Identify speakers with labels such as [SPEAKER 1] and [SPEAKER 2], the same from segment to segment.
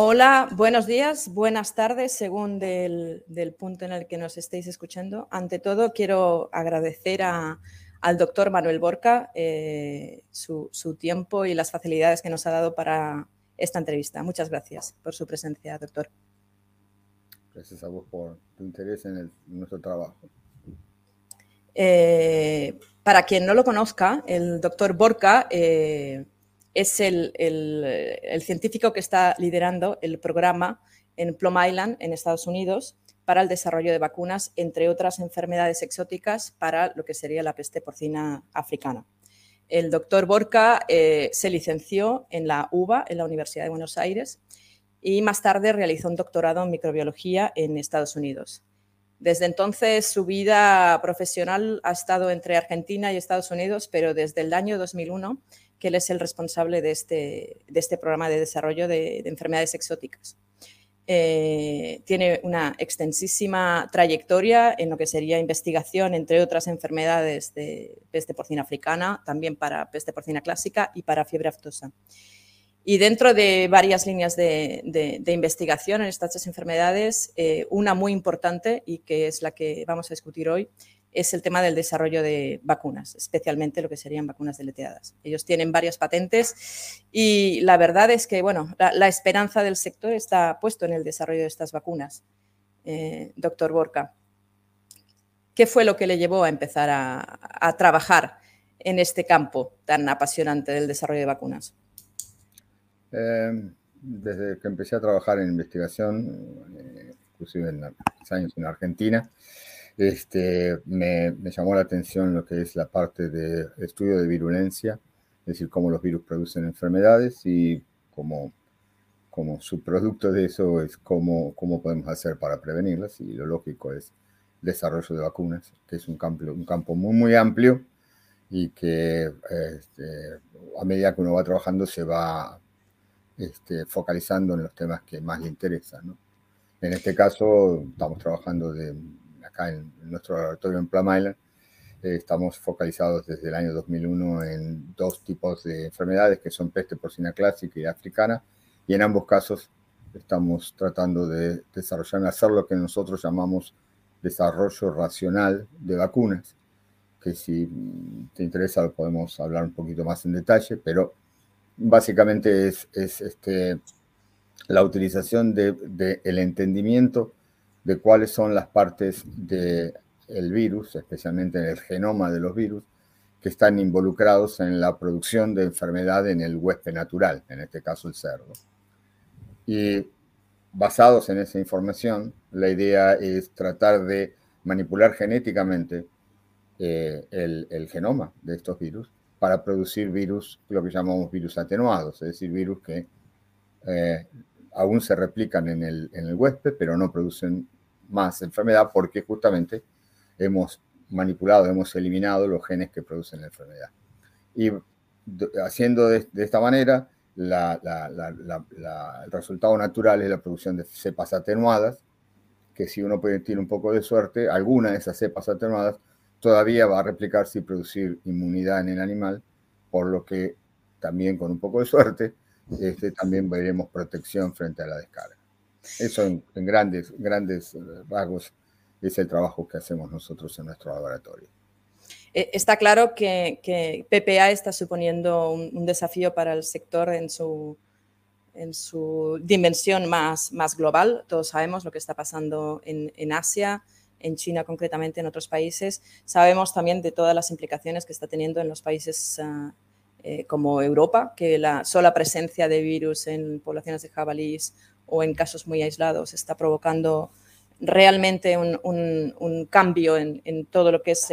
[SPEAKER 1] Hola, buenos días, buenas tardes, según del, punto en el que nos estéis escuchando. Ante todo, quiero agradecer al doctor Manuel Borca eh, su, tiempo y las facilidades que nos ha dado para esta entrevista. Muchas gracias por su presencia, doctor.
[SPEAKER 2] Gracias a vos por tu interés en, nuestro trabajo.
[SPEAKER 1] Eh, para quien no lo conozca, el doctor Borca eh, es el, científico que está liderando el programa en Plum Island, en Estados Unidos, para el desarrollo de vacunas, entre otras enfermedades exóticas, para lo que sería la peste porcina africana. El doctor Borca eh, se licenció en la UBA, en la Universidad de Buenos Aires, y más tarde realizó un doctorado en microbiología en Estados Unidos. Desde entonces su vida profesional ha estado entre Argentina y Estados Unidos, pero desde el año 2001 que él es el responsable de este, de este programa de desarrollo de, enfermedades exóticas. Eh, tiene una extensísima trayectoria en lo que sería investigación, entre otras enfermedades de peste porcina africana, también para peste porcina clásica y para fiebre aftosa. Y dentro de varias líneas de, investigación en estas tres enfermedades, eh, una muy importante y que es la que vamos a discutir hoy, es el tema del desarrollo de vacunas, especialmente lo que serían vacunas deleteadas. Ellos tienen varias patentes y la verdad es que, bueno, la, esperanza del sector está puesto en el desarrollo de estas vacunas. Eh, doctor Borca, ¿qué fue lo que le llevó a empezar a, trabajar en este campo tan apasionante del desarrollo de vacunas?
[SPEAKER 2] Eh, desde que empecé a trabajar en investigación, eh, inclusive en años en Argentina, este, me, llamó la atención lo que es la parte de estudio de virulencia, es decir, cómo los virus producen enfermedades y como, como subproducto de eso es cómo, cómo podemos hacer para prevenirlas y lo lógico es desarrollo de vacunas, que es un campo, un campo muy, muy amplio y que este, a medida que uno va trabajando se va este, focalizando en los temas que más le interesan. En este caso estamos trabajando de acá en, nuestro laboratorio en Plum Island, eh, estamos focalizados desde el año 2001 en dos tipos de enfermedades que son peste porcina clásica y africana, y en ambos casos estamos tratando de desarrollar, hacer lo que nosotros llamamos desarrollo racional de vacunas, que si te interesa podemos hablar un poquito más en detalle, pero básicamente es, es este, la utilización del de, el entendimiento de cuáles son las partes del virus, especialmente en el genoma de los virus, que están involucrados en la producción de enfermedad en el huésped natural, en este caso el cerdo. Y basados en esa información, la idea es tratar de manipular genéticamente eh, el, genoma de estos virus para producir virus, lo que llamamos virus atenuados, es decir, virus que eh, aún se replican en el, en el huésped, pero no producen más enfermedad porque justamente hemos manipulado, hemos eliminado los genes que producen la enfermedad. Y haciendo de, esta manera, el resultado natural es la producción de cepas atenuadas, que si uno tiene un poco de suerte, alguna de esas cepas atenuadas todavía va a replicarse y producir inmunidad en el animal, por lo que también con un poco de suerte, este, también veremos protección frente a la descarga. Eso en, grandes, grandes eh, rasgos es el trabajo que hacemos nosotros en nuestro laboratorio.
[SPEAKER 1] Eh, está claro que, PPA está suponiendo un, desafío para el sector en su, en su dimensión más, más global. Todos sabemos lo que está pasando en, Asia, en China concretamente, en otros países. Sabemos también de todas las implicaciones que está teniendo en los países ah, eh, como Europa, que la sola presencia de virus en poblaciones de jabalíes o en casos muy aislados está provocando realmente un, cambio en, todo lo que es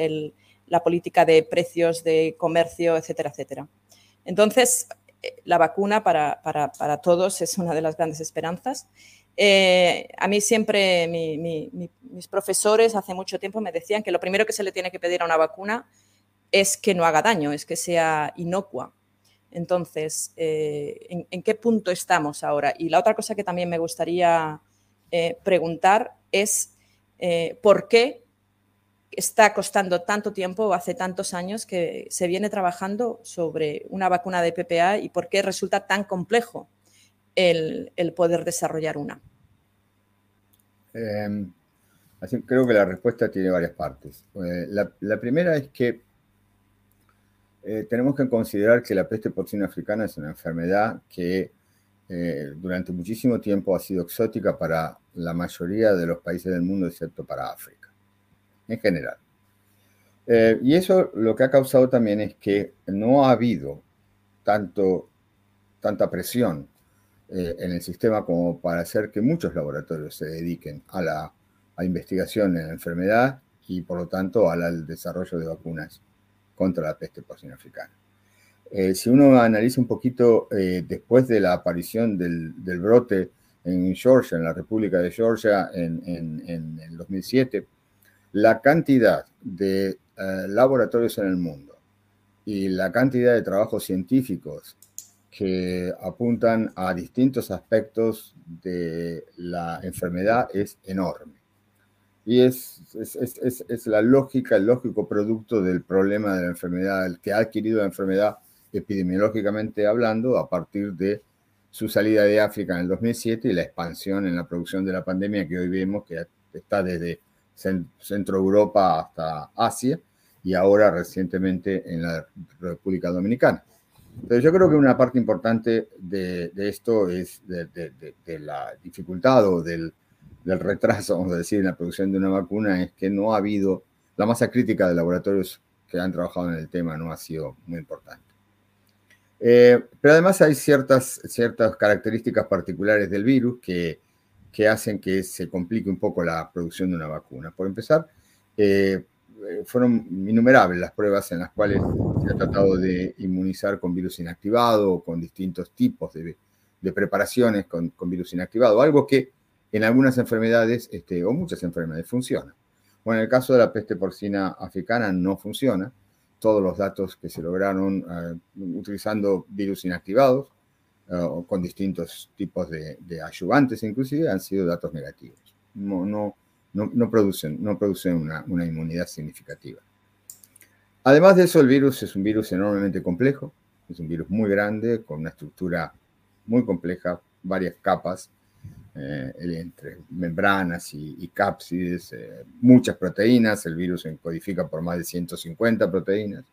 [SPEAKER 1] la política de precios, de comercio, etcétera, etcétera. Entonces, eh, la vacuna para, todos es una de las grandes esperanzas. Eh, a mí siempre mis profesores hace mucho tiempo me decían que lo primero que se le tiene que pedir a una vacuna es que no haga daño, es que sea inocua. Entonces, eh, ¿en, qué punto estamos ahora? Y la otra cosa que también me gustaría eh, preguntar es eh, por qué está costando tanto tiempo, hace tantos años que se viene trabajando sobre una vacuna de PPA y por qué resulta tan complejo el, poder desarrollar una?
[SPEAKER 2] Em, creo que la respuesta tiene varias partes. La, primera es que eh, tenemos que considerar que la peste porcina africana es una enfermedad que eh, durante muchísimo tiempo ha sido exótica para la mayoría de los países del mundo, excepto para África, en general. Eh, y eso lo que ha causado también es que no ha habido tanto, tanta presión en el sistema como para hacer que muchos laboratorios se dediquen a la investigación en la enfermedad y por lo tanto al desarrollo de vacunas contra la peste porcina africana. Eh, si uno analiza un poquito después de la aparición del, brote en Georgia, en la República de Georgia en, en el 2007, la cantidad de eh, laboratorios en el mundo y la cantidad de trabajos científicos que apuntan a distintos aspectos de la enfermedad es enorme. Y es, es, la lógica, el lógico producto del problema de la enfermedad, el que ha adquirido la enfermedad epidemiológicamente hablando a partir de su salida de África en el 2007 y la expansión en la producción de la pandemia que hoy vemos que está desde Centro Europa hasta Asia y ahora recientemente en la República Dominicana. Entonces yo creo que una parte importante de, esto es de, la dificultad o del, retraso, vamos a decir, en la producción de una vacuna, es que no ha habido, la masa crítica de laboratorios que han trabajado en el tema no ha sido muy importante. Eh, pero además hay ciertas, ciertas características particulares del virus que que hacen que se complique un poco la producción de una vacuna. Por empezar, eh, fueron innumerables las pruebas en las cuales se ha tratado de inmunizar con virus inactivado o con distintos tipos de, preparaciones con, virus inactivado, algo que en algunas enfermedades este, o muchas enfermedades funciona. Bueno, en el caso de la peste porcina africana no funciona. Todos los datos que se lograron eh, utilizando virus inactivados o con distintos tipos de, ayudantes inclusive, han sido datos negativos. No, no, no, producen, no producen una, una, inmunidad significativa. Además de eso, el virus es un virus enormemente complejo, es un virus muy grande, con una estructura muy compleja, varias capas, eh, entre membranas y, y cápsides, eh, muchas proteínas, el virus se codifica por más de 150 proteínas.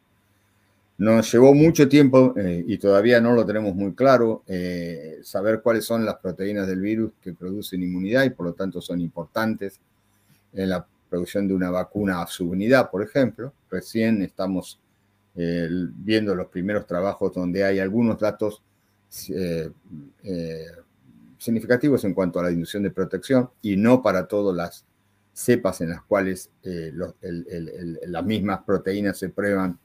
[SPEAKER 2] Nos llevó mucho tiempo eh, y todavía no lo tenemos muy claro eh, saber cuáles son las proteínas del virus que producen inmunidad y por lo tanto son importantes en la producción de una vacuna a subunidad, por ejemplo. Recién estamos eh, viendo los primeros trabajos donde hay algunos datos significativos en cuanto a la inducción de protección y no para todas las cepas en las cuales las mismas proteínas se prueban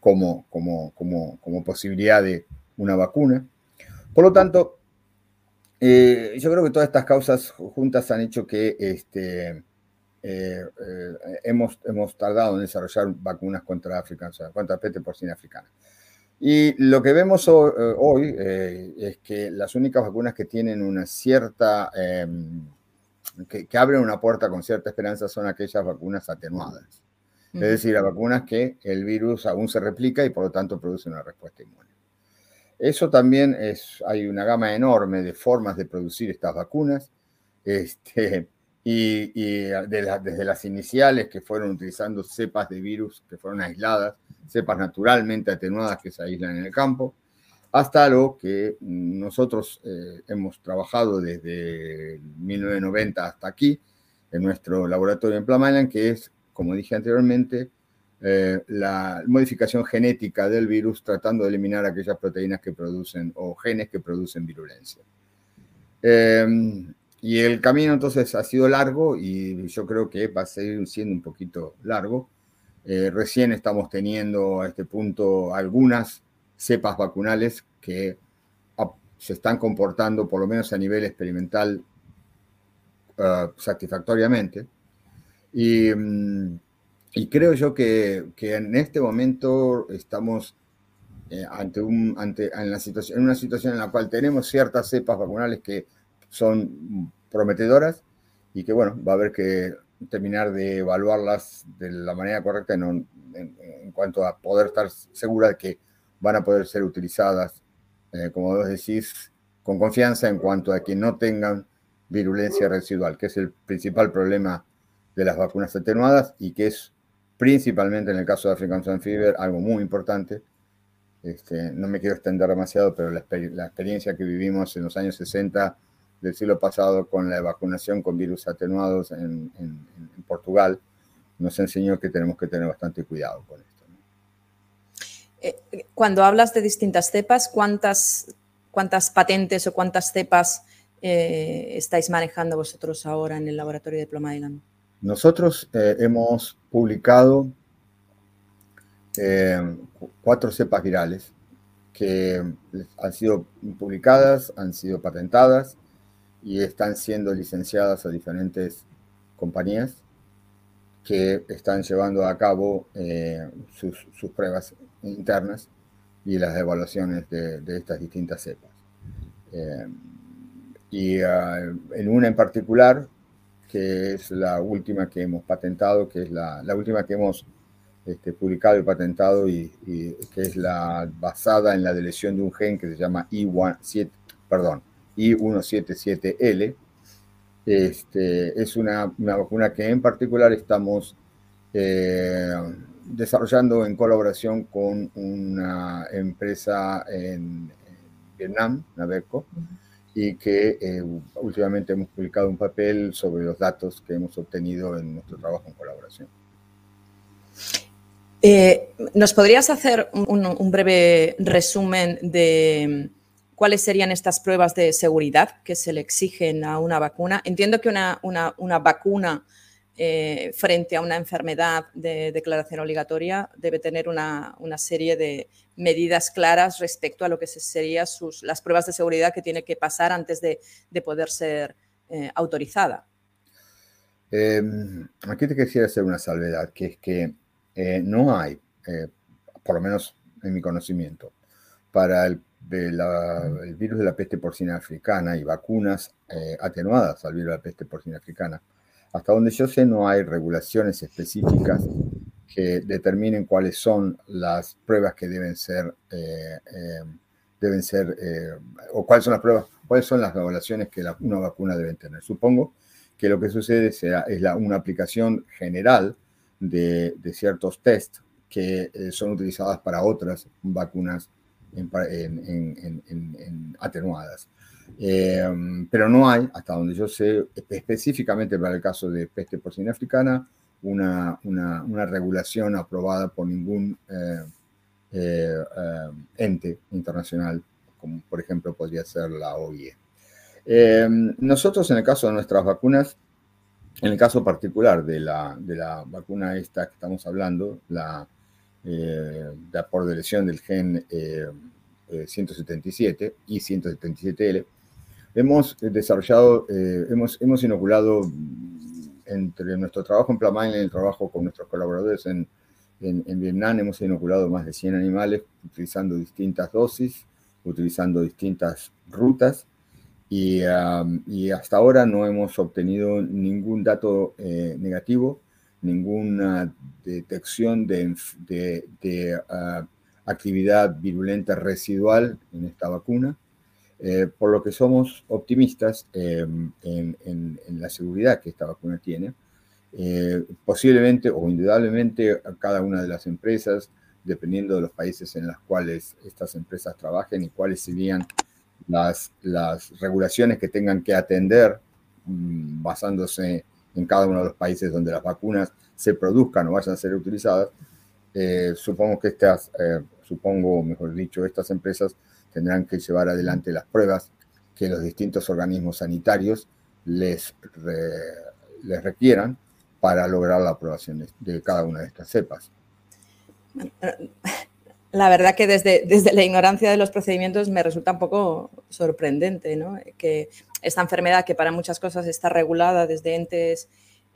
[SPEAKER 2] como, como, como, como posibilidad de una vacuna. Por lo tanto, eh, yo creo que todas estas causas juntas han hecho que este, eh, eh, hemos, hemos tardado en desarrollar vacunas contra sea, contra peste porcina africana. Y lo que vemos hoy, es que las únicas vacunas que tienen una cierta, em, que, que, abren una puerta con cierta esperanza son aquellas vacunas atenuadas. Es decir, a vacunas que el virus aún se replica y por lo tanto produce una respuesta inmune. Eso también es, hay una gama enorme de formas de producir estas vacunas, este, y, desde las iniciales que fueron utilizando cepas de virus que fueron aisladas, cepas naturalmente atenuadas que se aíslan en el campo, hasta lo que nosotros eh, hemos trabajado desde 1990 hasta aquí en nuestro laboratorio en Plum que es como dije anteriormente, eh, la modificación genética del virus tratando de eliminar aquellas proteínas que producen o genes que producen virulencia. Em, y el camino entonces ha sido largo y yo creo que va a seguir siendo un poquito largo. Eh, recién estamos teniendo a este punto algunas cepas vacunales que se están comportando, por lo menos a nivel experimental, ah, satisfactoriamente. Mm, y, creo yo que, que, en este momento estamos eh, ante, un, ante en, la situación, en una situación en la cual tenemos ciertas cepas vacunales que son prometedoras y que, bueno, va a haber que terminar de evaluarlas de la manera correcta en, en, cuanto a poder estar segura de que van a poder ser utilizadas, eh, como vos decís, con confianza en cuanto a que no tengan virulencia residual, que es el principal problema de las vacunas atenuadas y que es principalmente en el caso de African Swine Fever algo muy importante. Este, no me quiero extender demasiado, pero la, experiencia que vivimos en los años 60 del siglo pasado con la vacunación con virus atenuados en, Portugal nos enseñó que tenemos que tener bastante cuidado con esto.
[SPEAKER 1] Eh, cuando hablas de distintas cepas, ¿cuántas, cuántas patentes o cuántas cepas eh, estáis manejando vosotros ahora en el laboratorio de Plum Island?
[SPEAKER 2] Nosotros eh, hemos publicado cuatro cepas virales que han sido publicadas, han sido patentadas y están siendo licenciadas a diferentes compañías que están llevando a cabo sus, sus, pruebas internas y las evaluaciones de, estas distintas cepas. Eh, y ah, en una en particular, que es la última que hemos patentado, que es la, la última que hemos este, publicado y patentado, y, que es la basada en la deleción de un gen que se llama I17, perdón, I177L. Este, es una, una, vacuna que en particular estamos eh, desarrollando en colaboración con una empresa en, Vietnam, Naveco, y que eh, últimamente hemos publicado un papel sobre los datos que hemos obtenido en nuestro trabajo en colaboración.
[SPEAKER 1] Eh, ¿Nos podrías hacer un, breve resumen de cuáles serían estas pruebas de seguridad que se le exigen a una vacuna? Entiendo que una, una vacuna eh, frente a una enfermedad de declaración obligatoria debe tener una, serie de medidas claras respecto a lo que serían las pruebas de seguridad que tiene que pasar antes de, poder ser eh, autorizada.
[SPEAKER 2] Em, aquí te quisiera hacer una salvedad, que es que eh, no hay, por lo menos en mi conocimiento, para el, el, virus de la peste porcina africana y vacunas atenuadas al virus de la peste porcina africana hasta donde yo sé, no hay regulaciones específicas que determinen cuáles son las pruebas que deben ser, eh, eh, deben ser, eh, o cuáles son las pruebas, cuáles son las evaluaciones que una vacuna debe tener. Supongo que lo que sucede es una aplicación general de, ciertos test que son utilizadas para otras vacunas atenuadas. Eh, pero no hay, hasta donde yo sé, específicamente para el caso de peste porcina africana, una, una, regulación aprobada por ningún eh, eh, ente internacional, como por ejemplo podría ser la OIE. nosotros, en el caso de nuestras vacunas, en el caso particular de la, de la vacuna esta que estamos hablando, la por lesión del gen 177 y 177L, hemos desarrollado, eh, hemos, hemos inoculado entre nuestro trabajo en Plamain y el trabajo con nuestros colaboradores en, en, Vietnam, hemos inoculado más de 100 animales utilizando distintas dosis, utilizando distintas rutas. Y, y, hasta ahora no hemos obtenido ningún dato eh, negativo, ninguna detección de, de, ah, actividad virulenta residual en esta vacuna, eh, por lo que somos optimistas eh, en, la seguridad que esta vacuna tiene. Eh, posiblemente o indudablemente cada una de las empresas, dependiendo de los países en los cuales estas empresas trabajen y cuáles serían las, las regulaciones que tengan que atender mm, basándose en cada uno de los países donde las vacunas se produzcan o vayan a ser utilizadas, supongo que estas supongo, mejor dicho, estas empresas tendrán que llevar adelante las pruebas que los distintos organismos sanitarios les, les requieran para lograr la aprobación de cada una de estas cepas.
[SPEAKER 1] La verdad que desde, desde la ignorancia de los procedimientos me resulta un poco sorprendente ¿no? que esta enfermedad, que para muchas cosas está regulada desde entes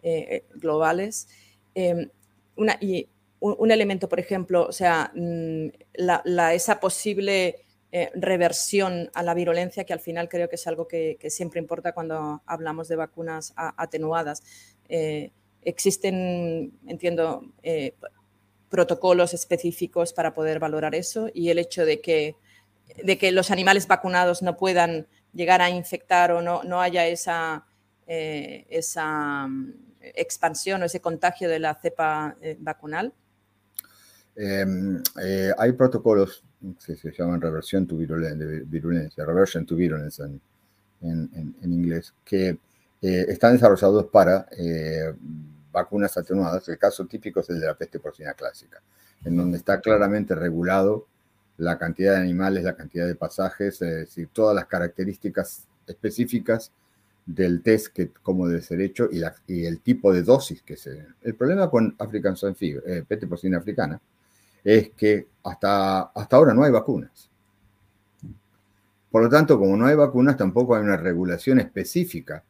[SPEAKER 1] eh, globales, eh, una, y un, elemento, por ejemplo, o sea, mm, la, esa posible eh, reversión a la virulencia, que al final creo que es algo que, siempre importa cuando hablamos de vacunas atenuadas. Eh, existen, entiendo, protocolos específicos para poder valorar eso y el hecho de que, de que los animales vacunados no puedan llegar a infectar o no, no haya esa, esa mm, expansión o ese contagio de la cepa vacunal?
[SPEAKER 2] Em, hay protocolos que se llaman reversión to virulencia, reversion to virulence en, en, en inglés, que están desarrollados para vacunas atenuadas. El caso típico es el de la peste porcina clásica, en donde está claramente regulado la cantidad de animales, la cantidad de pasajes, es decir, todas las características específicas del test que como debe ser hecho y, el tipo de dosis que se... El problema con African Swine Fever, eh, peste porcina africana, es que hasta, hasta ahora no hay vacunas. Por lo tanto, como no hay vacunas, tampoco hay una regulación específica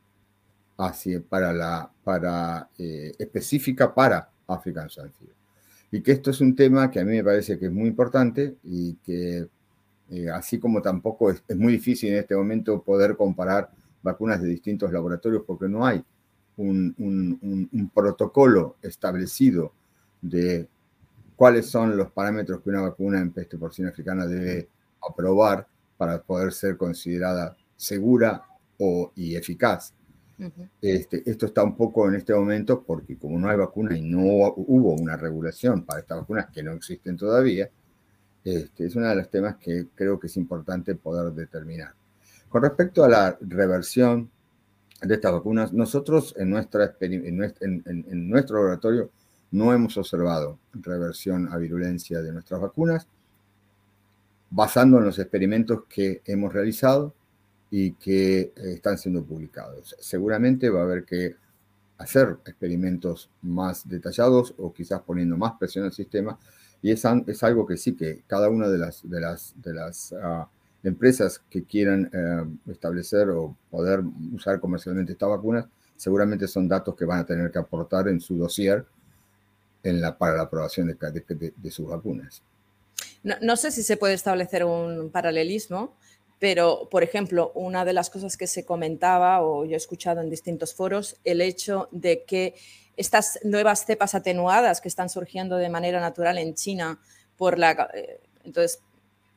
[SPEAKER 2] para la, para, eh, específica para African Swine Y que esto es un tema que a mí me parece que es muy importante y que eh, así como tampoco es, muy difícil en este momento poder comparar vacunas de distintos laboratorios porque no hay un, un, protocolo establecido de cuáles son los parámetros que una vacuna en peste porcina africana debe aprobar para poder ser considerada segura o, y eficaz este, esto está un poco en este momento porque como no hay vacuna y no hubo una regulación para estas vacunas que no existen todavía, este, es uno de los temas que creo que es importante poder determinar. Con respecto a la reversión de estas vacunas, nosotros en, nuestra, en nuestro laboratorio no hemos observado reversión a virulencia de nuestras vacunas, basando en los experimentos que hemos realizado y que eh, están siendo publicados. Seguramente va a haber que hacer experimentos más detallados o quizás poniendo más presión al sistema y es, es algo que sí que cada una de las, de las, de las ah, empresas que quieran eh, establecer o poder usar comercialmente estas vacunas seguramente son datos que van a tener que aportar en su dossier en la, para la aprobación de, de, de sus vacunas.
[SPEAKER 1] No, no, sé si se puede establecer un paralelismo pero, por ejemplo, una de las cosas que se comentaba o yo he escuchado en distintos foros, el hecho de que estas nuevas cepas atenuadas que están surgiendo de manera natural en China, por la, eh, entonces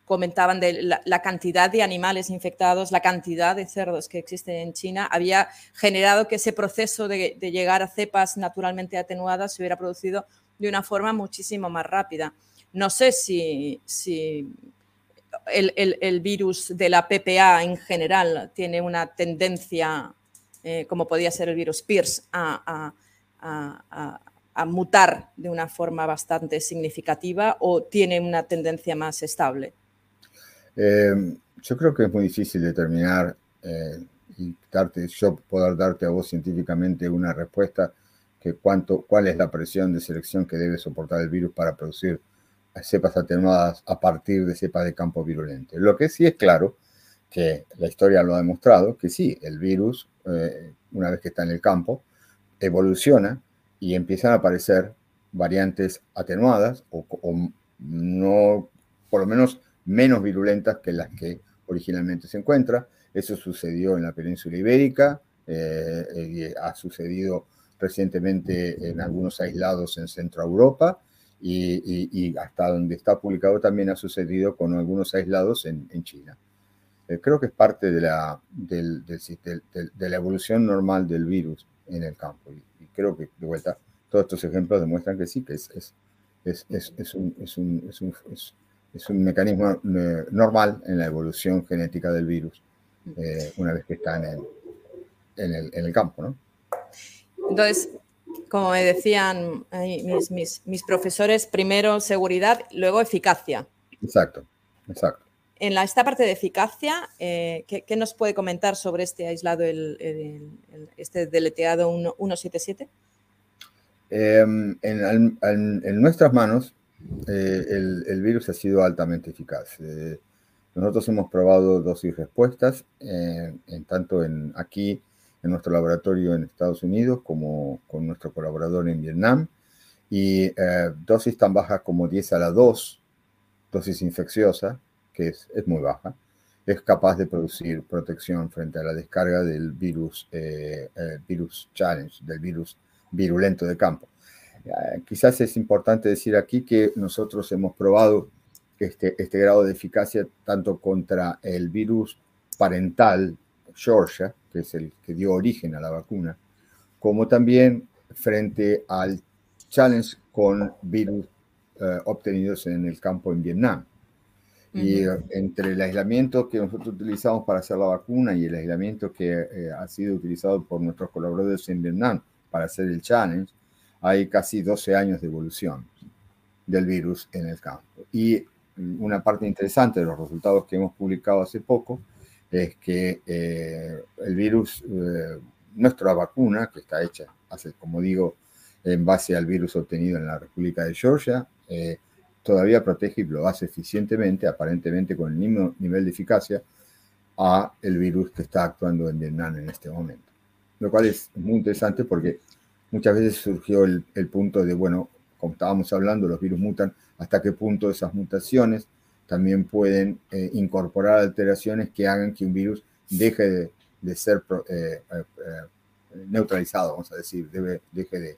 [SPEAKER 1] comentaban de la, cantidad de animales infectados, la cantidad de cerdos que existen en China, había generado que ese proceso de, de llegar a cepas naturalmente atenuadas se hubiera producido de una forma muchísimo más rápida. No sé si, si el, virus de la PPA en general tiene una tendencia, eh, como podía ser el virus PIRS, a, mutar de una forma bastante significativa o tiene una tendencia más estable?
[SPEAKER 2] Eh, yo creo que es muy difícil determinar eh, y darte, yo poder darte a vos científicamente una respuesta que cuánto, cuál es la presión de selección que debe soportar el virus para producir cepas atenuadas a partir de cepas de campo virulento. Lo que sí es claro, que la historia lo ha demostrado, que sí, el virus, eh, una vez que está en el campo, evoluciona y empiezan a aparecer variantes atenuadas o, no, por lo menos menos virulentas que las que originalmente se encuentra. Eso sucedió en la península ibérica, eh, y ha sucedido recientemente en algunos aislados en Centro Europa y, hasta donde está publicado también ha sucedido con algunos aislados en, China. Eh, creo que es parte de la, del, de la evolución normal del virus en el campo y, creo que de vuelta todos estos ejemplos demuestran que sí, que es, es, es, es un, un, un, es, un, mecanismo eh, normal en la evolución genética del virus eh, una vez que está en el, en el, en el campo. ¿no?
[SPEAKER 1] Entonces, como me decían mis, profesores, primero seguridad, luego eficacia.
[SPEAKER 2] Exacto, exacto.
[SPEAKER 1] En la, esta parte de eficacia, eh, ¿qué, nos puede comentar sobre este aislado, este deleteado 177?
[SPEAKER 2] Em, en, nuestras manos, eh, el, virus ha sido altamente eficaz. Eh, nosotros hemos probado dosis respuestas, en tanto en aquí en nuestro laboratorio en Estados Unidos como con nuestro colaborador en Vietnam. Y eh, dosis tan bajas como 10 a la 2, dosis infecciosa, que es, es, muy baja, es capaz de producir protección frente a la descarga del virus, eh, eh, virus challenge, del virus virulento de campo. quizás es importante decir aquí que nosotros hemos probado este, este grado de eficacia tanto contra el virus parental Georgia, que es el que dio origen a la vacuna, como también frente al challenge con virus eh, obtenidos en el campo en Vietnam. Y entre el aislamiento que nosotros utilizamos para hacer la vacuna y el aislamiento que eh, ha sido utilizado por nuestros colaboradores en Vietnam para hacer el challenge, hay casi 12 años de evolución del virus en el campo. Y una parte interesante de los resultados que hemos publicado hace poco es que eh, el virus, eh, nuestra vacuna, que está hecha, hace, como digo, en base al virus obtenido en la República de Georgia, todavía protege y lo hace eficientemente, aparentemente con el mismo nivel de eficacia, a el virus que está actuando en Vietnam en este momento. Lo cual es muy interesante porque muchas veces surgió el, punto de, bueno, como estábamos hablando, los virus mutan, hasta qué punto esas mutaciones también pueden eh, incorporar alteraciones que hagan que un virus deje de, ser eh, eh, neutralizado, vamos a decir, debe, deje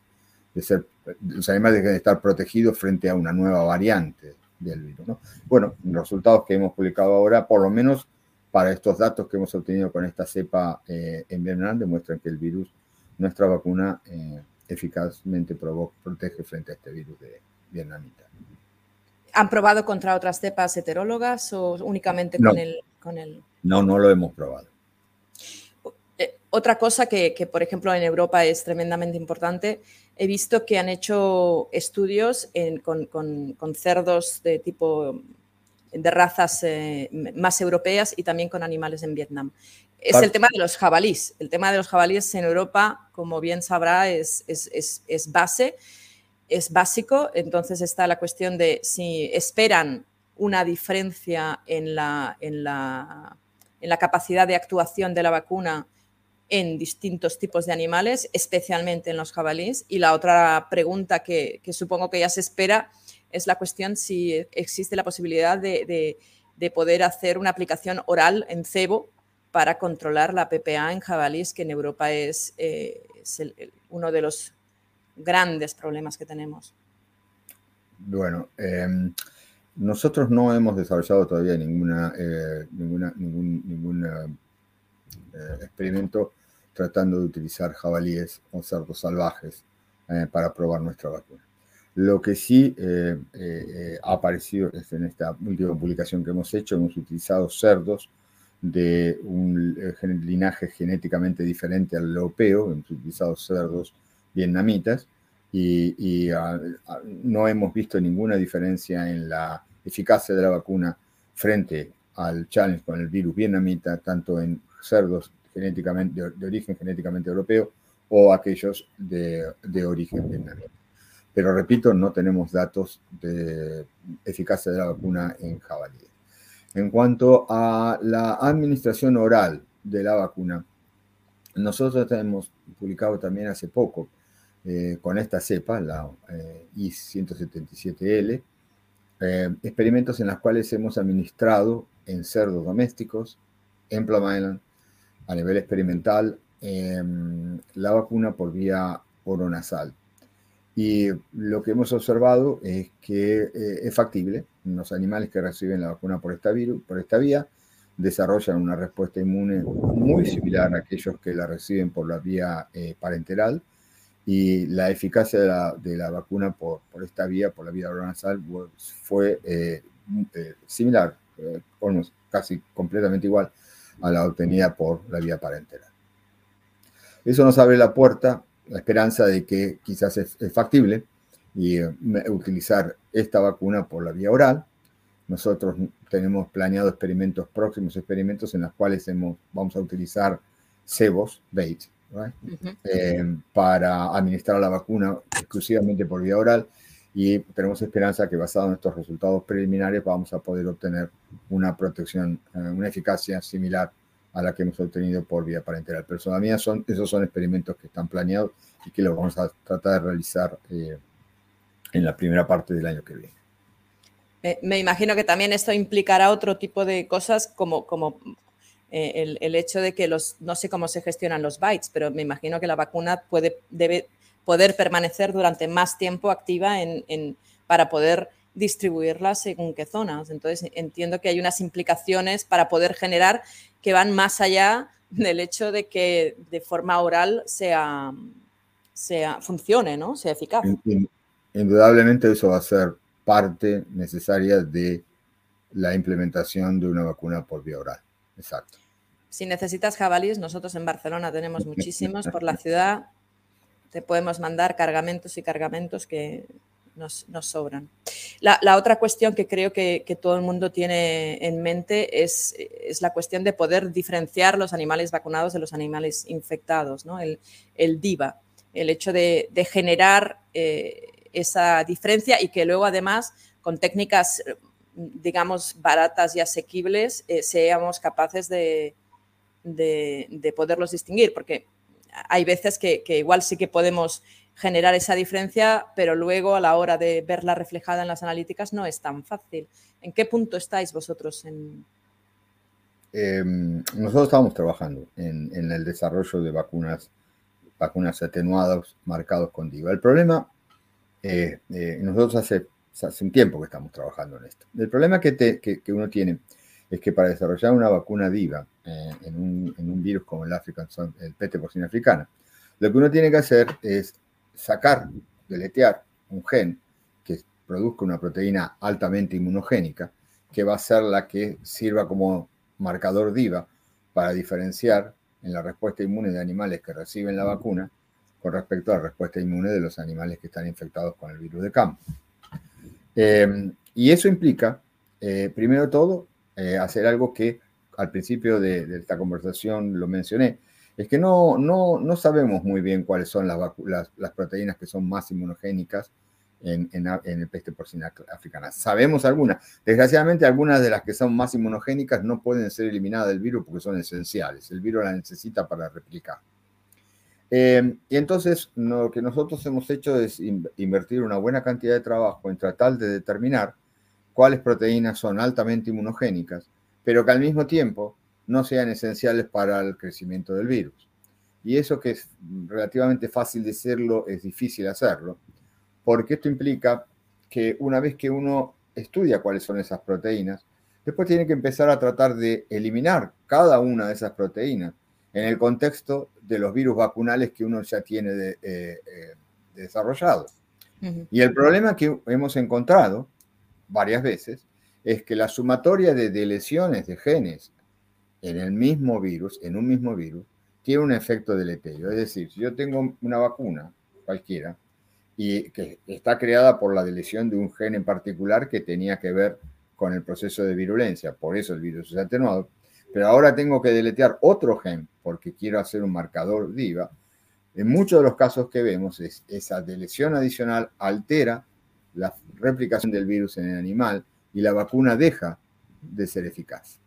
[SPEAKER 2] de, ser, los animales dejen de estar protegidos frente a una nueva variante del virus. ¿no? Bueno, los resultados que hemos publicado ahora, por lo menos para estos datos que hemos obtenido con esta cepa eh, en Vietnam, demuestran que el virus, nuestra vacuna, eh, eficazmente protege frente a este virus de vietnamita.
[SPEAKER 1] ¿Han probado contra otras cepas heterólogas o únicamente con, el, con el...?
[SPEAKER 2] No, no lo hemos probado.
[SPEAKER 1] Eh, otra cosa que, que, por ejemplo, en Europa es tremendamente importante he visto que han hecho estudios con, cerdos de tipo de razas eh, más europeas y también con animales en Vietnam. Es el tema de los jabalíes. El tema de los jabalíes en Europa, como bien sabrá, es, es, base, es básico. Entonces está la cuestión de si esperan una diferencia en la, en la, en la capacidad de actuación de la vacuna en distintos tipos de animales, especialmente en los jabalíes. Y la otra pregunta que, supongo que ya se espera es la cuestión si existe la posibilidad de, poder hacer una aplicación oral en cebo para controlar la PPA en jabalíes, que en Europa es, eh, uno de los grandes problemas que tenemos.
[SPEAKER 2] Bueno, em, nosotros no hemos desarrollado todavía ninguna, eh, ninguna ningún, eh, experimento tratando de utilizar jabalíes o cerdos salvajes eh, para probar nuestra vacuna. Lo que sí eh, eh, ha aparecido es en esta última publicación que hemos hecho, hemos utilizado cerdos de un linaje genéticamente diferente al europeo, hemos utilizado cerdos vietnamitas y, ah, ah, no hemos visto ninguna diferencia en la eficacia de la vacuna frente al challenge con el virus vietnamita, tanto en cerdos genéticamente, de, origen genéticamente europeo o aquellos de, de origen vietnamita. Pero repito, no tenemos datos de eficacia de la vacuna en jabalíes. En cuanto a la administración oral de la vacuna, nosotros hemos publicado también hace poco eh, con esta cepa, la eh, I-177L, eh, experimentos en los cuales hemos administrado en cerdos domésticos, en Plum a nivel experimental em, la vacuna por vía oronasal. Y lo que hemos observado es que eh, es factible. Los animales que reciben la vacuna por esta, vía desarrollan una respuesta inmune muy similar a aquellos que la reciben por la vía parenteral. Y la eficacia de la, de la vacuna por, por, esta vía, por la vía oronasal, fue eh, similar, casi completamente igual a la obtenida por la vía parenteral. Eso nos abre la puerta, la esperanza de que quizás es, factible y eh, utilizar esta vacuna por la vía oral. Nosotros tenemos planeado experimentos, próximos experimentos en los cuales vamos a utilizar cebos, bait, eh, para administrar la vacuna exclusivamente por vía oral y tenemos esperanza que basado en estos resultados preliminares vamos a poder obtener una protección, eh, una eficacia similar a la que hemos obtenido por vía parenteral. Pero todavía son, esos son experimentos que están planeados y que los vamos a tratar de realizar eh, en la primera parte del año que viene.
[SPEAKER 1] me imagino que también esto implicará otro tipo de cosas como, como eh, el, hecho de que los, no sé cómo se gestionan los bytes, pero me imagino que la vacuna puede, debe poder permanecer durante más tiempo activa en, para poder distribuirla según qué zonas. Entonces, entiendo que hay unas implicaciones para poder generar que van más allá del hecho de que de forma oral sea, sea funcione, ¿no? Sea eficaz.
[SPEAKER 2] Indudablemente eso va a ser parte necesaria de la implementación de una vacuna por vía oral. Exacto.
[SPEAKER 1] Si necesitas jabalíes, nosotros en Barcelona tenemos muchísimos por la ciudad. Te podemos mandar cargamentos y cargamentos que nos, sobran. La, otra cuestión que creo que, todo el mundo tiene en mente es, es, la cuestión de poder diferenciar los animales vacunados de los animales infectados, ¿no? el, DIVA, el hecho de, generar eh, esa diferencia y que luego además con técnicas, digamos, baratas y asequibles, eh, seamos capaces de, de, poderlos distinguir, porque hay veces que, igual sí que podemos generar esa diferencia, pero luego a la hora de verla reflejada en las analíticas no es tan fácil. ¿En qué punto estáis vosotros en,
[SPEAKER 2] em, nosotros estamos trabajando en, el desarrollo de vacunas, vacunas atenuadas marcados con DIVA. El problema, eh, eh, nosotros hace, hace un tiempo que estamos trabajando en esto. El problema que, que uno tiene es que para desarrollar una vacuna DIVA eh, en, un, virus como el, African, el peste porcina africana, lo que uno tiene que hacer es sacar, deletear un gen que produzca una proteína altamente inmunogénica, que va a ser la que sirva como marcador DIVA para diferenciar en la respuesta inmune de animales que reciben la vacuna con respecto a la respuesta inmune de los animales que están infectados con el virus de campo. Eh, y eso implica, eh, primero todo, eh, hacer algo que al principio de, esta conversación lo mencioné, es que no, no, no sabemos muy bien cuáles son las, las, proteínas que son más inmunogénicas en, en, el peste porcina africana. Sabemos algunas. Desgraciadamente, algunas de las que son más inmunogénicas no pueden ser eliminadas del virus porque son esenciales. El virus las necesita para replicar. Eh, y entonces, lo que nosotros hemos hecho es invertir una buena cantidad de trabajo en tratar de determinar cuáles proteínas son altamente inmunogénicas, pero que al mismo tiempo no sean esenciales para el crecimiento del virus. Y eso que es relativamente fácil decirlo, es difícil hacerlo, porque esto implica que una vez que uno estudia cuáles son esas proteínas, después tiene que empezar a tratar de eliminar cada una de esas proteínas en el contexto de los virus vacunales que uno ya tiene de, eh, eh, desarrollado. Y el problema que hemos encontrado varias veces, es que la sumatoria de, lesiones de genes en el mismo virus, en un mismo virus, tiene un efecto deleterio. Es decir, si yo tengo una vacuna, cualquiera, y que está creada por la delesión de un gen en particular que tenía que ver con el proceso de virulencia, por eso el virus es atenuado, pero ahora tengo que deletear otro gen porque quiero hacer un marcador DIVA, en muchos de los casos que vemos es esa delesión adicional altera la replicación del virus en el animal y la vacuna deja de ser eficaz.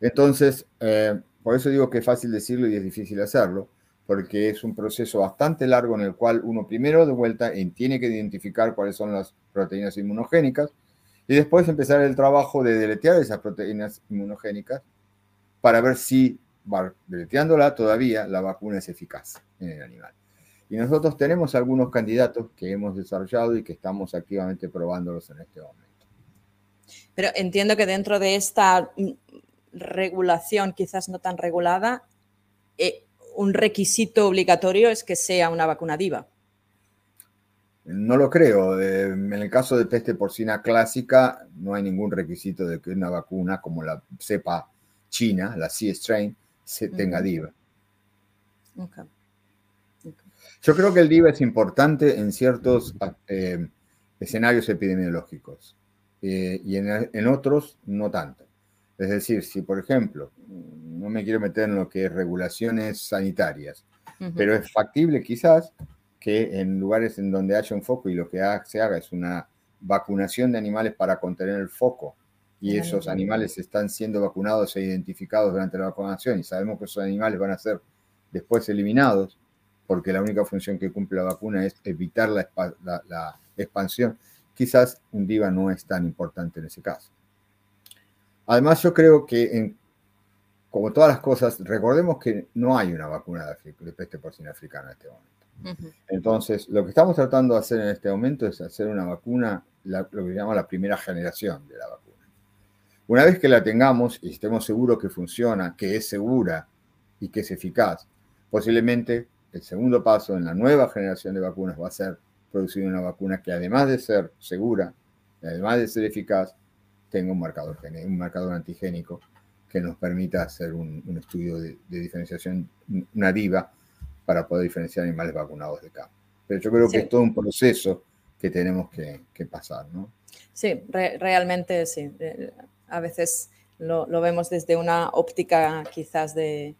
[SPEAKER 2] Entonces, eh, por eso digo que es fácil decirlo y es difícil hacerlo, porque es un proceso bastante largo en el cual uno primero de vuelta tiene que identificar cuáles son las proteínas inmunogénicas y después empezar el trabajo de deletear esas proteínas inmunogénicas para ver si, deleteándola todavía, la vacuna es eficaz en el animal. Y nosotros tenemos algunos candidatos que hemos desarrollado y que estamos activamente probándolos en este momento.
[SPEAKER 1] Pero entiendo que dentro de esta regulación, quizás no tan regulada, eh, un requisito obligatorio es que sea una vacuna diva.
[SPEAKER 2] No lo creo. Eh, en el caso de peste porcina clásica, no hay ningún requisito de que una vacuna como la cepa china, la C-strain, se tenga diva. Okay. Yo creo que el DIVA es importante en ciertos eh, escenarios epidemiológicos eh, y en, otros no tanto. Es decir, si por ejemplo, no me quiero meter en lo que es regulaciones sanitarias, pero es factible quizás que en lugares en donde haya un foco y lo que se haga es una vacunación de animales para contener el foco y esos animales están siendo vacunados e identificados durante la vacunación y sabemos que esos animales van a ser después eliminados, porque la única función que cumple la vacuna es evitar la, expansión, quizás un DIVA no es tan importante en ese caso. Además, yo creo que, como todas las cosas, recordemos que no hay una vacuna de, peste porcina africana en este momento. Entonces, lo que estamos tratando de hacer en este momento es hacer una vacuna, lo que llama la primera generación de la vacuna. Una vez que la tengamos y estemos seguros que funciona, que es segura y que es eficaz. Posiblemente el segundo paso en la nueva generación de vacunas va a ser producir una vacuna que además de ser segura, además de ser eficaz, tenga un marcador, un marcador antigénico que nos permita hacer un, estudio de, diferenciación, una DIVA, para poder diferenciar animales vacunados de campo. Pero yo creo que es todo un proceso que tenemos que, pasar, ¿no?
[SPEAKER 1] Sí, realmente sí. Eh, a veces lo, vemos desde una óptica quizás de,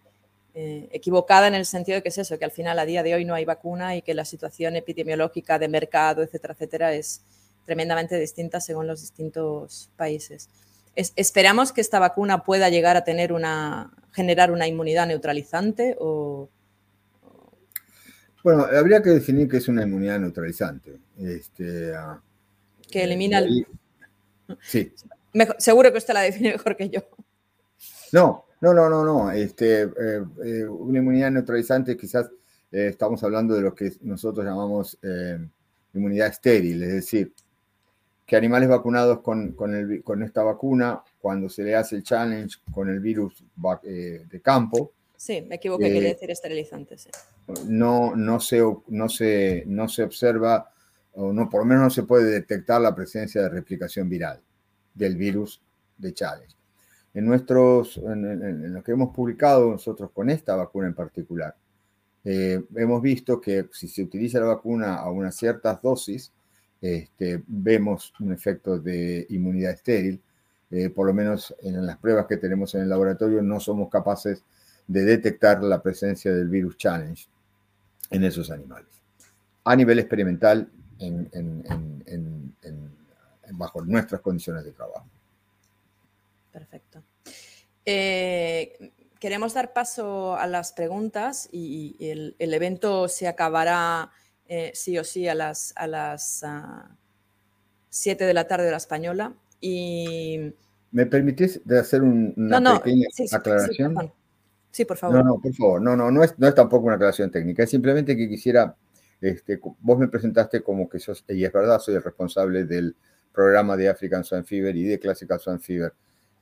[SPEAKER 1] eh, equivocada en el sentido de que es eso, que al final a día de hoy no hay vacuna y que la situación epidemiológica de mercado, etcétera, etcétera, es tremendamente distinta según los distintos países esperamos que esta vacuna pueda llegar a tener una, generar una inmunidad neutralizante o...
[SPEAKER 2] Bueno, habría que definir qué es una inmunidad neutralizante. Este, ah,
[SPEAKER 1] que elimina el... Sí. seguro que usted la define mejor que yo.
[SPEAKER 2] No, no, no, no, no. Este, eh, eh, una inmunidad neutralizante quizás eh, estamos hablando de lo que nosotros llamamos inmunidad estéril, es decir, que animales vacunados con, con, esta vacuna, cuando se le hace el challenge con el virus de campo.
[SPEAKER 1] Sí, me equivoqué, quería decir esterilizante.
[SPEAKER 2] No, no, se, no, se, no se observa, o no, por lo menos no se puede detectar la presencia de replicación viral del virus de challenge. En, nuestros, en, lo que hemos publicado nosotros con esta vacuna en particular, eh, hemos visto que si se utiliza la vacuna a unas ciertas dosis, este, vemos un efecto de inmunidad estéril. Eh, por lo menos en las pruebas que tenemos en el laboratorio no somos capaces de detectar la presencia del virus challenge en esos animales. A nivel experimental, bajo nuestras condiciones de trabajo.
[SPEAKER 1] Perfecto. Eh, queremos dar paso a las preguntas y, el, el evento se acabará eh, sí o sí a las, a las 7 ah, de la tarde de la española. Y...
[SPEAKER 2] ¿Me permitís de hacer una pequeña aclaración?
[SPEAKER 1] Sí, por favor.
[SPEAKER 2] No, no, por favor. No, no, no es, no es tampoco una aclaración técnica. Es simplemente que quisiera, este, vos me presentaste como que sos, y es verdad, soy el responsable del programa de African Swine Fever y de Classical Swine Fever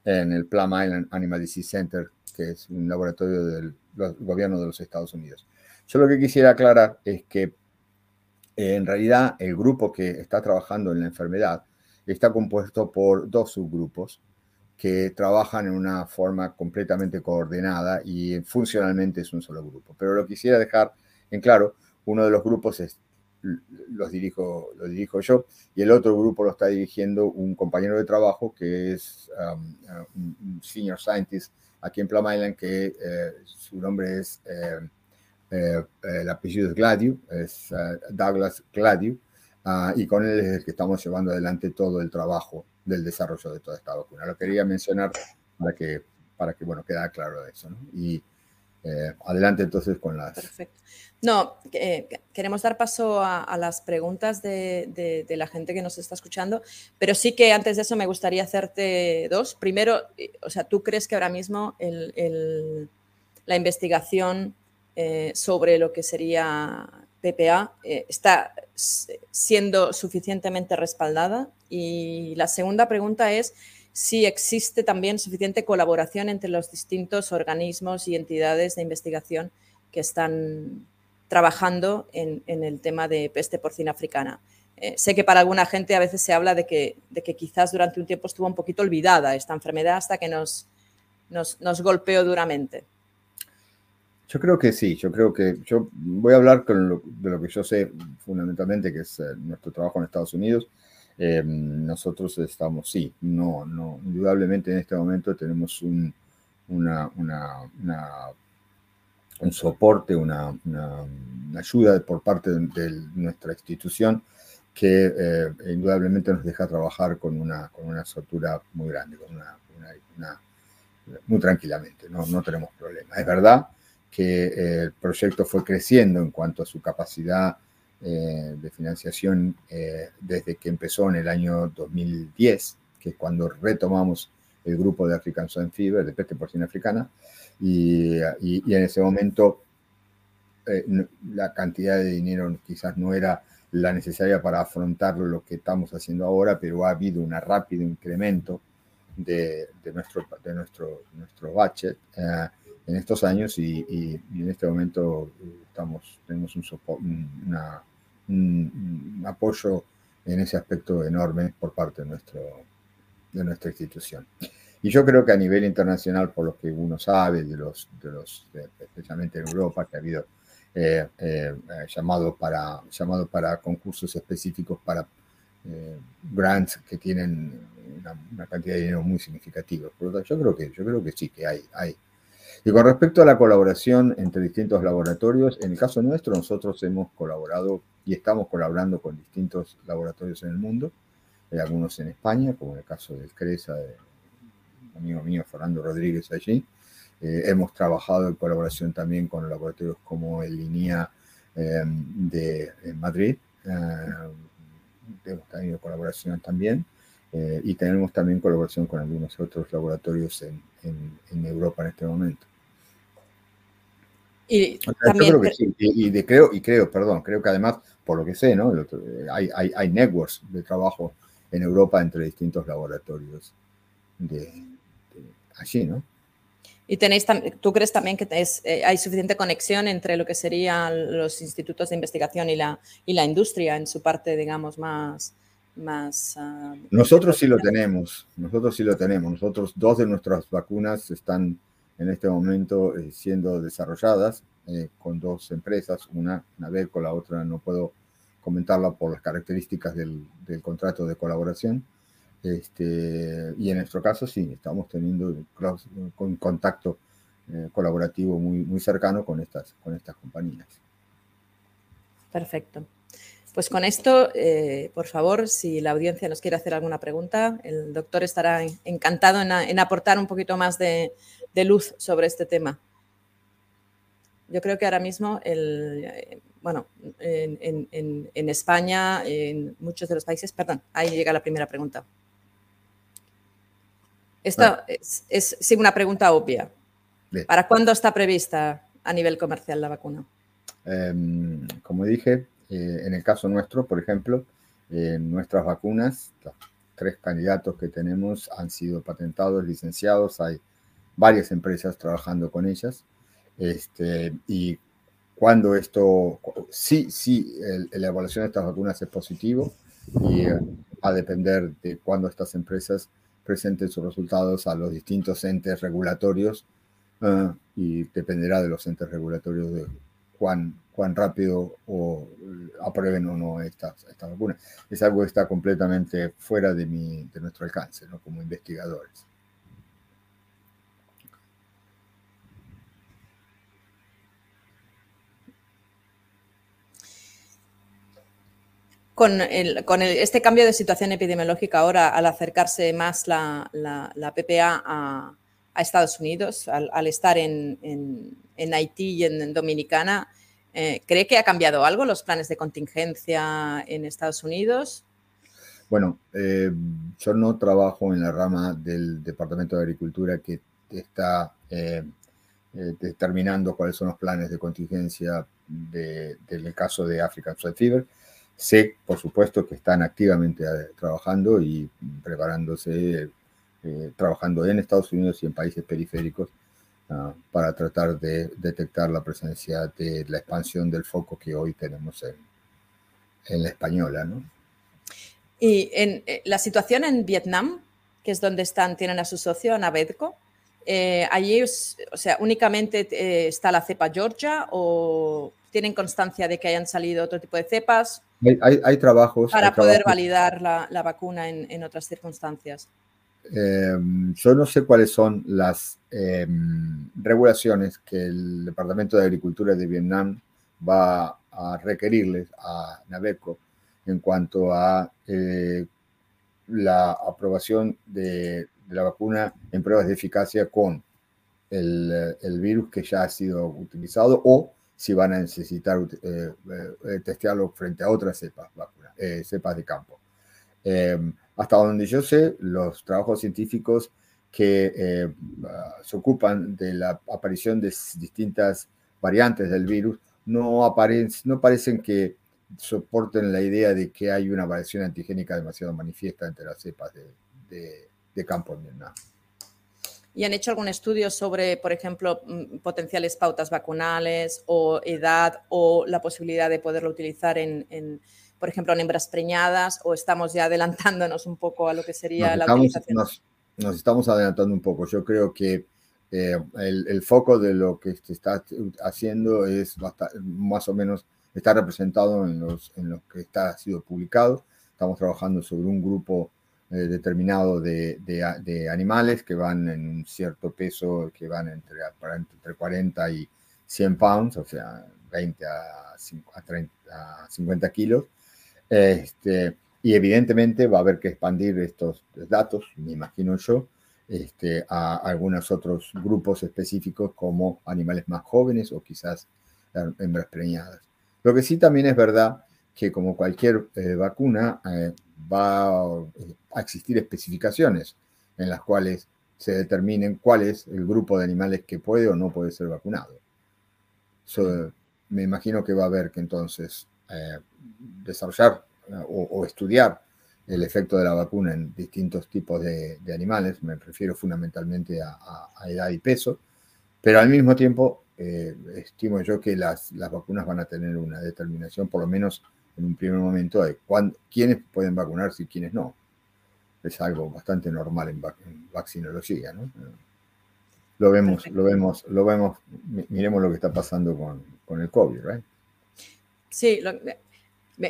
[SPEAKER 2] en el Plum Island Animal Disease Center, que es un laboratorio del gobierno de los Estados Unidos. Yo lo que quisiera aclarar es que en realidad el grupo que está trabajando en la enfermedad está compuesto por dos subgrupos que trabajan en una forma completamente coordinada y funcionalmente es un solo grupo. Pero lo quisiera dejar en claro, uno de los grupos es, los dirijo, lo dirijo yo y el otro grupo lo está dirigiendo un compañero de trabajo que es um, un senior scientist aquí en Plum Island que eh, su nombre es... Eh, eh, el apellido es Gladio, es eh, Douglas Gladio, ah, y con él es el que estamos llevando adelante todo el trabajo del desarrollo de toda esta vacuna. Lo quería mencionar para que, para que bueno, quede claro eso. Y eh, adelante entonces con las...
[SPEAKER 1] Perfecto. No, queremos dar paso a, las preguntas de, de, la gente que nos está escuchando, pero sí que antes de eso me gustaría hacerte dos. Primero, o sea, ¿tú crees que ahora mismo el, el, la investigación eh, sobre lo que sería PPA eh, está siendo suficientemente respaldada. Y la segunda pregunta es si existe también suficiente colaboración entre los distintos organismos y entidades de investigación que están trabajando en, el tema de peste porcina africana. Eh, sé que para alguna gente a veces se habla de que, quizás durante un tiempo estuvo un poquito olvidada esta enfermedad hasta que nos, nos golpeó duramente.
[SPEAKER 2] Yo creo que sí, yo creo que yo voy a hablar con de lo que yo sé fundamentalmente, que es eh, nuestro trabajo en Estados Unidos. Eh, nosotros estamos, sí, no, no, indudablemente en este momento tenemos un, una, un soporte, una, ayuda por parte de, nuestra institución que eh, indudablemente nos deja trabajar con una, con una soltura muy grande, con una, muy tranquilamente, no, no tenemos problemas. Es verdad que eh, el proyecto fue creciendo en cuanto a su capacidad eh, de financiación eh, desde que empezó en el año 2010, que es cuando retomamos el grupo de African Swine Fever, de peste porcina africana, y, y, en ese momento la cantidad de dinero quizás no era la necesaria para afrontar lo que estamos haciendo ahora, pero ha habido un rápido incremento de, de nuestro, de nuestro, nuestro budget en estos años y, en este momento estamos, tenemos un, un, apoyo en ese aspecto enorme por parte de, nuestro, de nuestra institución. Y yo creo que a nivel internacional, por lo que uno sabe, de los, de los especialmente en Europa, que ha habido eh, eh, llamados para, llamado para concursos específicos para eh, grants que tienen una, cantidad de dinero muy significativa. Por lo tanto, yo creo que, yo creo que sí, que hay, hay. Y con respecto a la colaboración entre distintos laboratorios, en el caso nuestro, nosotros hemos colaborado y estamos colaborando con distintos laboratorios en el mundo, algunos en España, como en el caso del CRESA, de amigo mío Fernando Rodríguez allí. Eh, hemos trabajado en colaboración también con laboratorios como el INIA eh, de Madrid. Eh, hemos tenido colaboración también. y tenemos también colaboración con algunos otros laboratorios en, en, Europa en este momento. Y, también, creo que sí, y, de, creo, y creo, perdón, creo que además, por lo que sé, ¿no? hay, hay, hay networks de trabajo en Europa entre distintos laboratorios de, allí, ¿no?
[SPEAKER 1] ¿Y tenéis, tú crees también que eh, hay suficiente conexión entre lo que serían los institutos de investigación y la, y la industria en su parte, digamos, más... más
[SPEAKER 2] ah, nosotros sí lo tenemos, nosotros sí lo tenemos. Nosotros, dos de nuestras vacunas están en este momento eh, siendo desarrolladas eh, con dos empresas, una con la otra no puedo comentarla por las características del, contrato de colaboración este, y en nuestro caso sí, estamos teniendo un contacto eh, colaborativo muy, muy cercano con estas, con estas compañías.
[SPEAKER 1] Perfecto. Pues con esto, eh, por favor, si la audiencia nos quiere hacer alguna pregunta, el doctor estará encantado en, aportar un poquito más de, luz sobre este tema. Yo creo que ahora mismo, el, eh, bueno, en, en España, en muchos de los países, perdón, ahí llega la primera pregunta. Esta es, es una pregunta obvia. ¿Para cuándo está prevista a nivel comercial la vacuna?
[SPEAKER 2] Em, como dije, eh, en el caso nuestro, por ejemplo, nuestras vacunas, los tres candidatos que tenemos han sido patentados, licenciados, hay varias empresas trabajando con ellas. Este, y cuando esto, sí, sí, la evaluación de estas vacunas es positivo y va a depender de cuándo estas empresas presenten sus resultados a los distintos entes regulatorios ah, y dependerá de los entes regulatorios de cuán, cuán rápido o aprueben o no estas esta vacunas. Es algo que está completamente fuera de, mi, de nuestro alcance ¿no? como investigadores.
[SPEAKER 1] Con, con este cambio de situación epidemiológica ahora, al acercarse más la, la, PPA a, Estados Unidos, al, estar en, en, Haití y en Dominicana, eh, ¿cree que ha cambiado algo los planes de contingencia en Estados Unidos?
[SPEAKER 2] Bueno, eh, yo no trabajo en la rama del Departamento de Agricultura que está eh, determinando cuáles son los planes de contingencia del caso de African Swine Fever. Sé, por supuesto, que están activamente eh, trabajando y preparándose, eh, trabajando en Estados Unidos y en países periféricos ah, para tratar de detectar la presencia de la expansión del foco que hoy tenemos en, en la española. ¿no?
[SPEAKER 1] Y en eh, la situación en Vietnam, que es donde están, tienen a su socio, Navedco, allí, o sea, únicamente está la cepa Georgia o tienen constancia de que hayan salido otro tipo de cepas
[SPEAKER 2] hay, trabajos.
[SPEAKER 1] Para poder validar la, vacuna en, otras circunstancias.
[SPEAKER 2] Em, yo no sé cuáles son las em, regulaciones que el Departamento de Agricultura de Vietnam va a requerirles a Naveco en cuanto a eh, la aprobación de, la vacuna en pruebas de eficacia con el, el virus que ya ha sido utilizado o si van a necesitar eh, eh, testearlo frente a otras cepas, eh, cepas de campo. Em, hasta donde yo sé, los trabajos científicos que se ocupan de la aparición de distintas variantes del virus no, aparecen, no parecen que soporten la idea de que hay una variación antigénica demasiado manifiesta entre las cepas de, de, campo en Vietnam.
[SPEAKER 1] ¿Y han hecho algún estudio sobre, por ejemplo, mm, potenciales pautas vacunales o edad o la posibilidad de poderlo utilizar en, por ejemplo, en hembras preñadas? ¿O estamos ya adelantándonos un poco a lo que sería la utilización?
[SPEAKER 2] Nos, estamos adelantando un poco. Yo creo que eh, el, foco de lo que se está haciendo es más o menos, está representado en los, en los que está, ha sido publicado. Estamos trabajando sobre un grupo eh, determinado de, de, animales que van en un cierto peso, que van entre, entre 40 y 100 pounds, o sea, 20 a, 50 kilos. Este, y evidentemente va a haber que expandir estos datos, me imagino yo, este, a algunos otros grupos específicos como animales más jóvenes o quizás hembras preñadas. Lo que sí también es verdad que como cualquier eh, vacuna, eh, va a existir especificaciones en las cuales se determinen cuál es el grupo de animales que puede o no puede ser vacunado. me imagino que va a haber que entonces eh, desarrollar eh, o, estudiar el efecto de la vacuna en distintos tipos de, animales, me refiero fundamentalmente a, edad y peso, pero al mismo tiempo eh, estimo yo que las, las vacunas van a tener una determinación, por lo menos en un primer momento de quiénes pueden vacunarse y quiénes no. Es algo bastante normal en, vaccinología, ¿no? Lo vemos, lo vemos, lo vemos, miremos lo que está pasando con, con el COVID, ¿right?
[SPEAKER 1] Sí,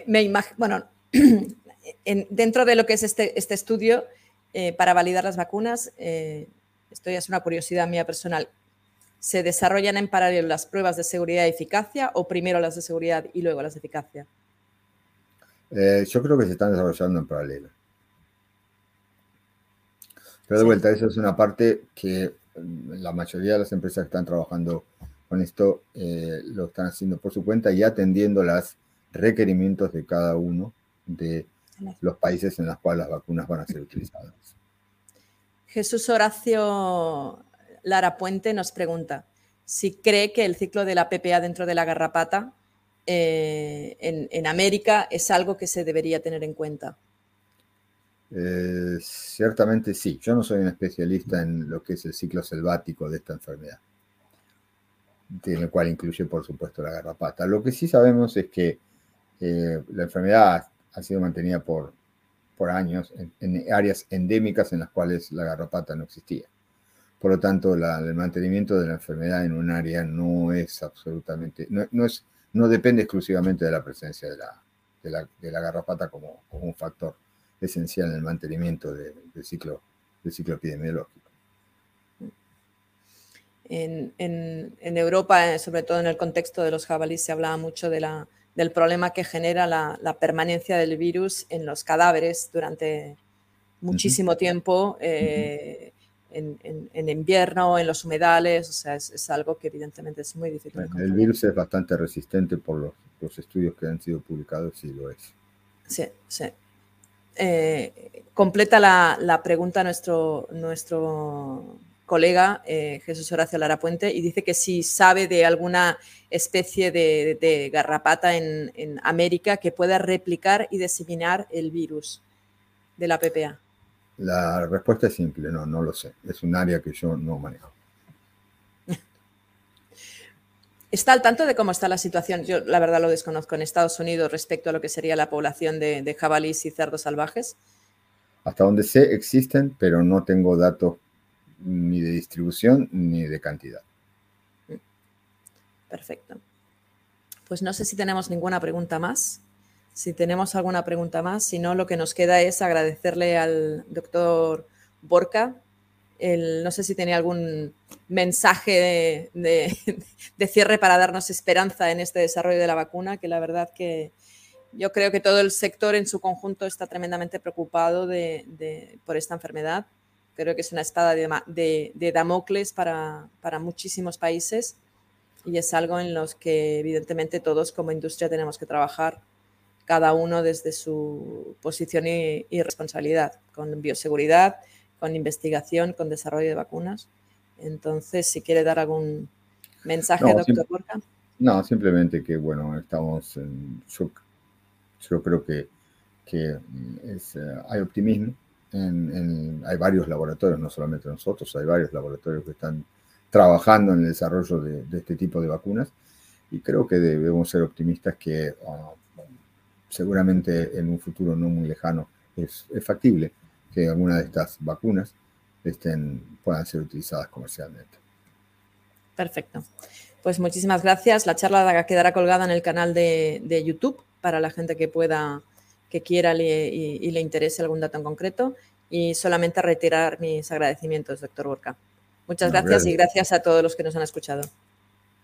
[SPEAKER 1] me, imagino, bueno, dentro de lo que es este, este estudio eh, para validar las vacunas, eh, esto ya es una curiosidad mía personal, ¿se desarrollan en paralelo las pruebas de seguridad y eficacia o primero las de seguridad y luego las de eficacia?
[SPEAKER 2] Eh, yo creo que se están desarrollando en paralelo. Pero de vuelta, eso es una parte que mm, la mayoría de las empresas que están trabajando con esto eh, lo están haciendo por su cuenta y atendiendo los requerimientos de cada uno de los países en los cuales las vacunas van a ser utilizadas.
[SPEAKER 1] Jesús Horacio Lara Puente nos pregunta si cree que el ciclo de la PPA dentro de la garrapata eh, en, América es algo que se debería tener en cuenta?
[SPEAKER 2] Eh, ciertamente sí. Yo no soy un especialista en lo que es el ciclo selvático de esta enfermedad, en el cual incluye, por supuesto, la garrapata. Lo que sí sabemos es que eh, la enfermedad ha sido mantenida por, por años en, áreas endémicas en las cuales la garrapata no existía. Por lo tanto, el mantenimiento de la enfermedad en un área no es absolutamente, no es no depende exclusivamente de la presencia de la, de la, garrapata como, un factor esencial en el mantenimiento del, ciclo, del ciclo epidemiológico.
[SPEAKER 1] En, Europa, sobre todo en el contexto de los jabalíes, se hablaba mucho de la, del problema que genera la, permanencia del virus en los cadáveres durante muchísimo tiempo en, invierno, en los humedales, o sea, es, algo que evidentemente es muy difícil.
[SPEAKER 2] el virus es bastante resistente por los, los, estudios que han sido publicados, y lo es.
[SPEAKER 1] Sí, sí. Eh, completa la, la, pregunta nuestro, nuestro colega eh, Jesús Horacio Lara Puente y dice que si sabe de alguna especie de, de garrapata en, en América que pueda replicar y diseminar el virus de la PPA.
[SPEAKER 2] La respuesta es simple, no, no lo sé. Es un área que yo no manejo.
[SPEAKER 1] ¿Está al tanto de cómo está la situación? Yo la verdad lo desconozco en Estados Unidos respecto a lo que sería la población de, jabalíes y cerdos salvajes.
[SPEAKER 2] Hasta donde sé existen, pero no tengo datos ni de distribución ni de cantidad.
[SPEAKER 1] Perfecto. Pues no sé si tenemos ninguna pregunta más si tenemos alguna pregunta más. Si no, lo que nos queda es agradecerle al doctor Borca. no sé si tenía algún mensaje de, cierre para darnos esperanza en este desarrollo de la vacuna, que la verdad que yo creo que todo el sector en su conjunto está tremendamente preocupado por esta enfermedad. Creo que es una espada de, Damocles para, para muchísimos países y es algo en los que evidentemente todos como industria tenemos que trabajar cada uno desde su posición y, responsabilidad, con bioseguridad, con investigación, con desarrollo de vacunas. Entonces, si quiere dar algún mensaje, doctor Borja.
[SPEAKER 2] No, simplemente que, bueno, estamos, en, yo, creo que, que eh, hay optimismo hay varios laboratorios, no solamente nosotros, hay varios laboratorios que están trabajando en el desarrollo de, este tipo de vacunas y creo que debemos ser optimistas que ah, seguramente en un futuro no muy lejano es, factible que alguna de estas vacunas estén, puedan ser utilizadas comercialmente.
[SPEAKER 1] Perfecto. Pues muchísimas gracias. La charla quedará colgada en el canal de, YouTube para la gente que pueda, que quiera y, le interese algún dato en concreto. Y solamente retirar mis agradecimientos, doctor Borca. Muchas gracias, y gracias a todos los que nos han escuchado.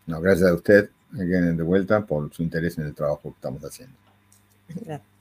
[SPEAKER 2] No, gracias a usted, de vuelta, por su interés en el trabajo que estamos haciendo. Gracias.